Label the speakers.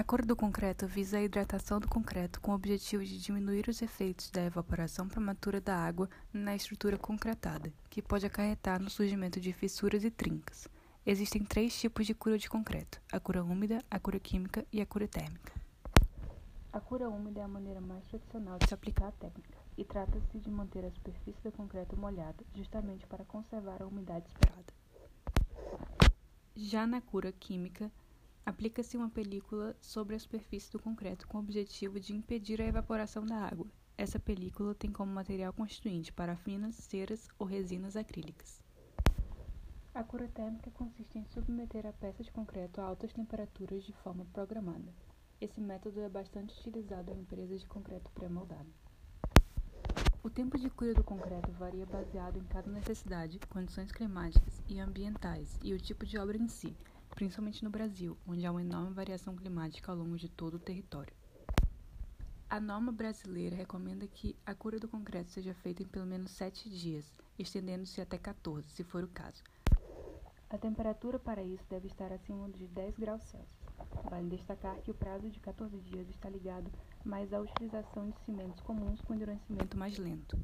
Speaker 1: A cura do concreto visa a hidratação do concreto com o objetivo de diminuir os efeitos da evaporação prematura da água na estrutura concretada, que pode acarretar no surgimento de fissuras e trincas. Existem três tipos de cura de concreto: a cura úmida, a cura química e a cura térmica. A cura úmida é a maneira mais tradicional de se aplicar a técnica, e trata-se de manter a superfície do concreto molhada, justamente para conservar a umidade esperada. Já na cura química, Aplica-se uma película sobre a superfície do concreto com o objetivo de impedir a evaporação da água. Essa película tem como material constituinte parafinas, ceras ou resinas acrílicas. A cura térmica consiste em submeter a peça de concreto a altas temperaturas de forma programada. Esse método é bastante utilizado em empresas de concreto pré-moldado. O tempo de cura do concreto varia baseado em cada necessidade, condições climáticas e ambientais e o tipo de obra em si principalmente no Brasil, onde há uma enorme variação climática ao longo de todo o território. A norma brasileira recomenda que a cura do concreto seja feita em pelo menos 7 dias, estendendo-se até 14, se for o caso. A temperatura para isso deve estar acima de 10 graus Celsius. Vale destacar que o prazo de 14 dias está ligado mais à utilização de cimentos comuns com endurecimento mais lento.